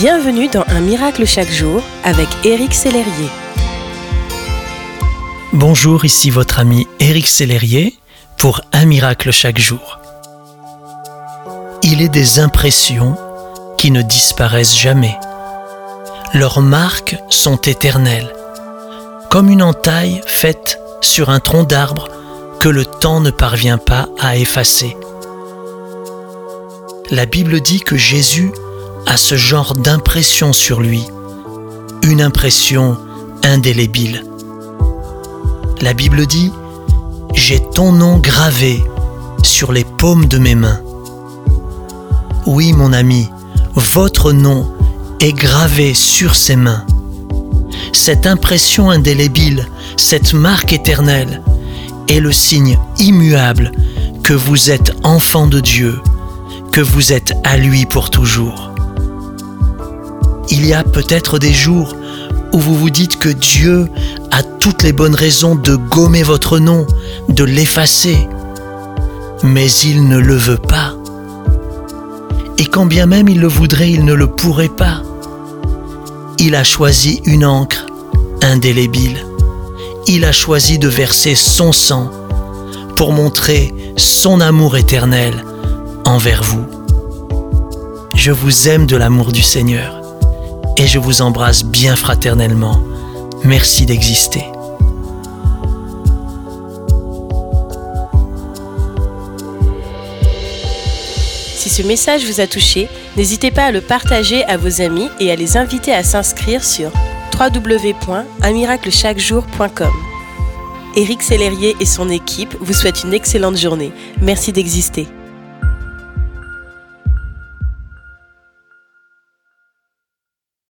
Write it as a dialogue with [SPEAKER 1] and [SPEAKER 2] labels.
[SPEAKER 1] Bienvenue dans Un miracle chaque jour avec Éric Sellerier.
[SPEAKER 2] Bonjour, ici votre ami Éric Sellerier pour Un miracle chaque jour. Il est des impressions qui ne disparaissent jamais. Leurs marques sont éternelles, comme une entaille faite sur un tronc d'arbre que le temps ne parvient pas à effacer. La Bible dit que Jésus a ce genre d'impression sur lui, une impression indélébile. La Bible dit, J'ai ton nom gravé sur les paumes de mes mains. Oui, mon ami, votre nom est gravé sur ses mains. Cette impression indélébile, cette marque éternelle, est le signe immuable que vous êtes enfant de Dieu, que vous êtes à lui pour toujours il y a peut-être des jours où vous vous dites que Dieu a toutes les bonnes raisons de gommer votre nom, de l'effacer, mais il ne le veut pas. Et quand bien même il le voudrait, il ne le pourrait pas. Il a choisi une encre indélébile. Il a choisi de verser son sang pour montrer son amour éternel envers vous. Je vous aime de l'amour du Seigneur je vous embrasse bien fraternellement. Merci d'exister.
[SPEAKER 1] Si ce message vous a touché, n'hésitez pas à le partager à vos amis et à les inviter à s'inscrire sur www.unmiraclechaquejour.com. Éric Sellerier et son équipe vous souhaitent une excellente journée. Merci d'exister.